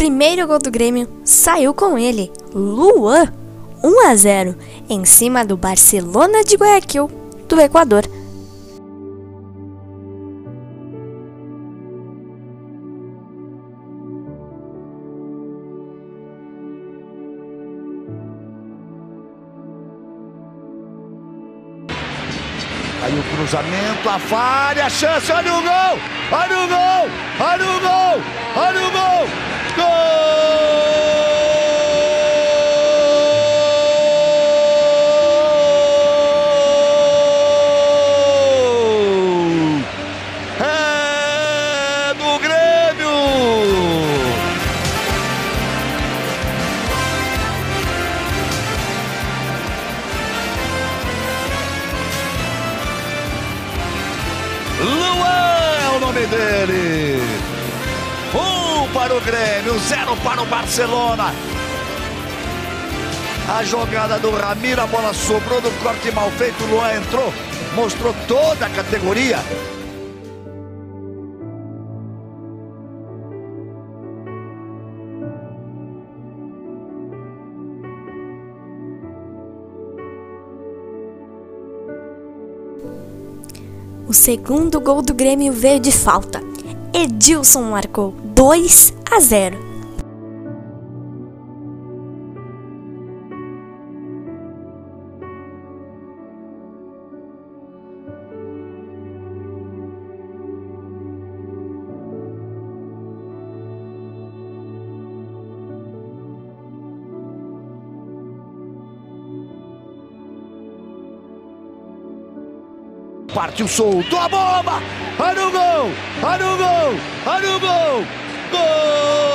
primeiro gol do Grêmio saiu com ele, Luan, 1 a 0, em cima do Barcelona de Guayaquil, do Equador. Aí o cruzamento, a falha, a chance, olha o gol! Olha o gol! Olha o gol! Olha o gol! Nome dele. Um para o Grêmio, zero para o Barcelona. A jogada do Ramiro, a bola sobrou do corte mal feito. O Luan entrou, mostrou toda a categoria. O segundo gol do Grêmio veio de falta. Edilson marcou 2 a 0. Partiu solto a bomba! Olha o gol! Olha o gol! Olha o gol! Gol!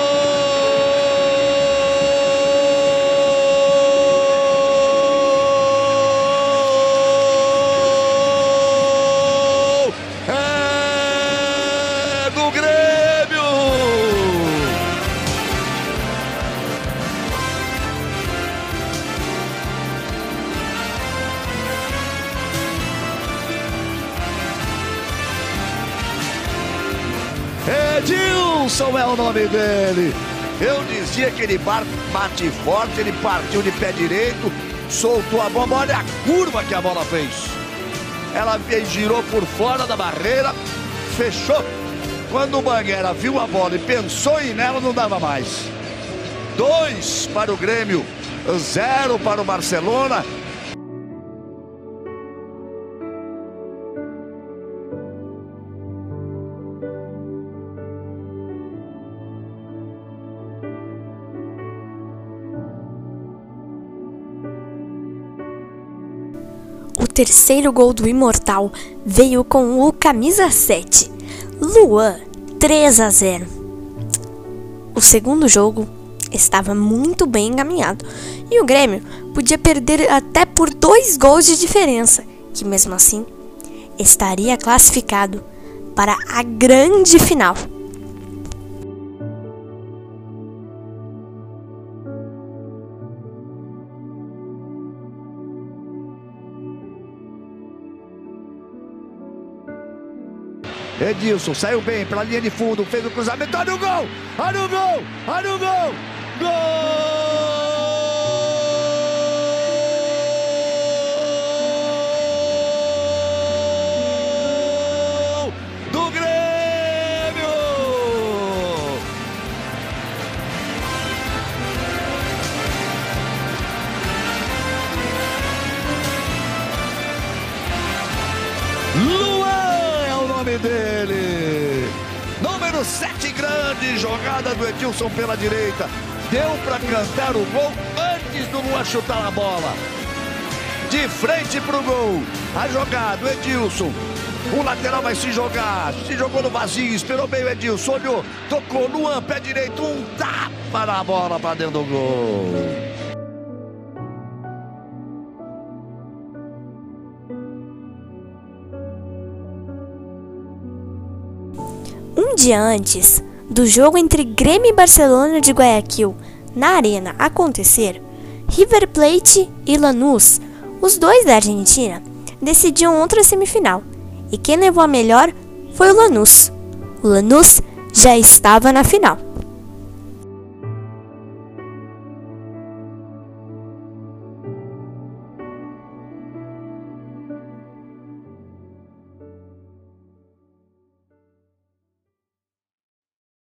Edilson é o nome dele. Eu dizia que ele bate forte, ele partiu de pé direito, soltou a bomba. Olha a curva que a bola fez. Ela girou por fora da barreira, fechou. Quando o Banguera viu a bola e pensou em nela, não dava mais. Dois para o Grêmio, zero para o Barcelona. Terceiro gol do Imortal veio com o camisa 7, Luan, 3 a 0. O segundo jogo estava muito bem encaminhado e o Grêmio podia perder até por dois gols de diferença, que mesmo assim estaria classificado para a grande final. Edilson saiu bem pela linha de fundo, fez o cruzamento, olha o gol! Olha o gol! Olha o gol! Gol! O dele. Número 7, grande jogada do Edilson pela direita. Deu para cantar o gol antes do Luan chutar a bola. De frente pro gol. A jogada, o Edilson. O lateral vai se jogar. Se jogou no vazio, esperou bem o Edilson. Olhou, tocou Luan, pé direito. Um tapa na bola para dentro do gol. Um dia antes do jogo entre Grêmio e Barcelona de Guayaquil na arena acontecer, River Plate e Lanús, os dois da Argentina, decidiam outra semifinal. E quem levou a melhor foi o Lanús. O Lanús já estava na final.